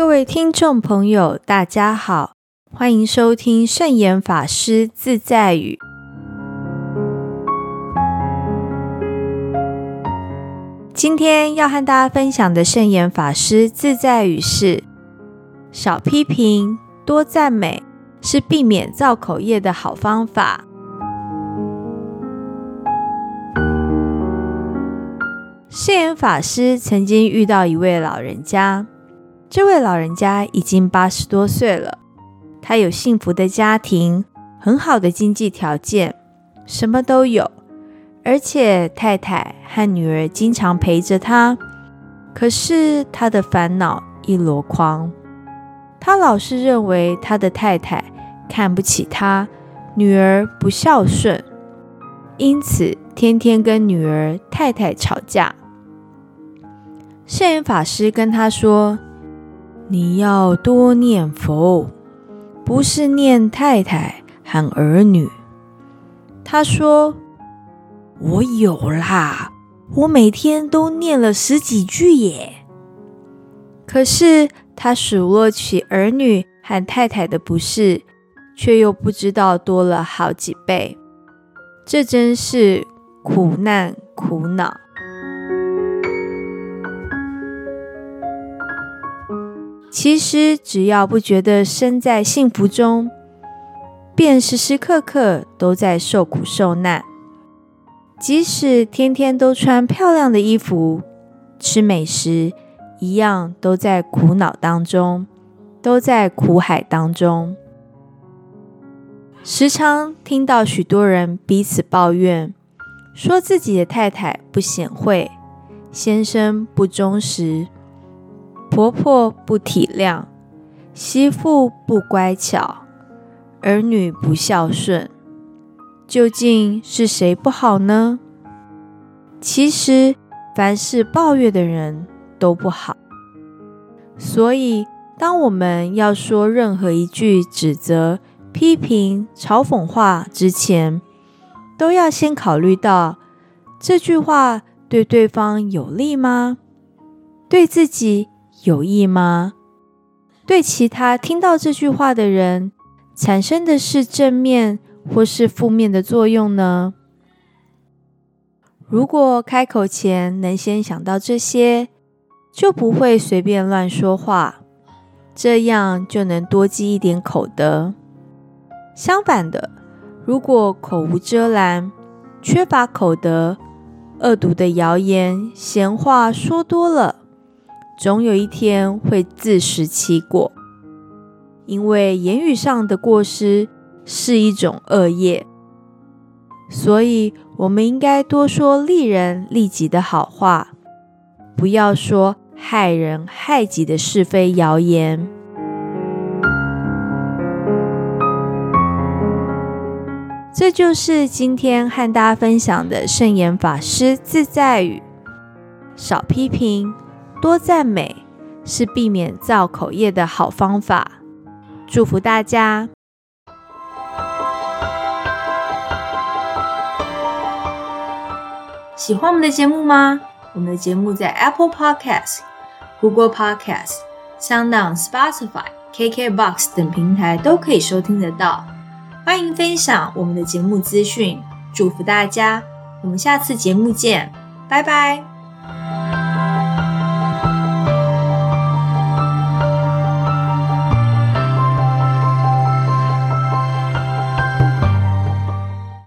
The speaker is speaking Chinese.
各位听众朋友，大家好，欢迎收听圣严法师自在语。今天要和大家分享的圣严法师自在语是：少批评，多赞美，是避免造口业的好方法。圣严法师曾经遇到一位老人家。这位老人家已经八十多岁了，他有幸福的家庭，很好的经济条件，什么都有，而且太太和女儿经常陪着他。可是他的烦恼一箩筐，他老是认为他的太太看不起他，女儿不孝顺，因此天天跟女儿、太太吵架。圣严法师跟他说。你要多念佛，不是念太太和儿女。他说：“我有啦，我每天都念了十几句耶。”可是他数落起儿女和太太的不是，却又不知道多了好几倍。这真是苦难苦恼。其实，只要不觉得身在幸福中，便时时刻刻都在受苦受难。即使天天都穿漂亮的衣服、吃美食，一样都在苦恼当中，都在苦海当中。时常听到许多人彼此抱怨，说自己的太太不贤惠，先生不忠实。婆婆不体谅，媳妇不乖巧，儿女不孝顺，究竟是谁不好呢？其实，凡是抱怨的人都不好。所以，当我们要说任何一句指责、批评、嘲讽话之前，都要先考虑到这句话对对方有利吗？对自己？有益吗？对其他听到这句话的人，产生的是正面或是负面的作用呢？如果开口前能先想到这些，就不会随便乱说话，这样就能多积一点口德。相反的，如果口无遮拦，缺乏口德，恶毒的谣言、闲话说多了。总有一天会自食其果，因为言语上的过失是一种恶业，所以我们应该多说利人利己的好话，不要说害人害己的是非谣言。这就是今天和大家分享的圣严法师自在语：少批评。多赞美是避免造口业的好方法。祝福大家！喜欢我们的节目吗？我们的节目在 Apple Podcast、Google Podcast、SoundOn、Spotify、KKBox 等平台都可以收听得到。欢迎分享我们的节目资讯。祝福大家！我们下次节目见，拜拜。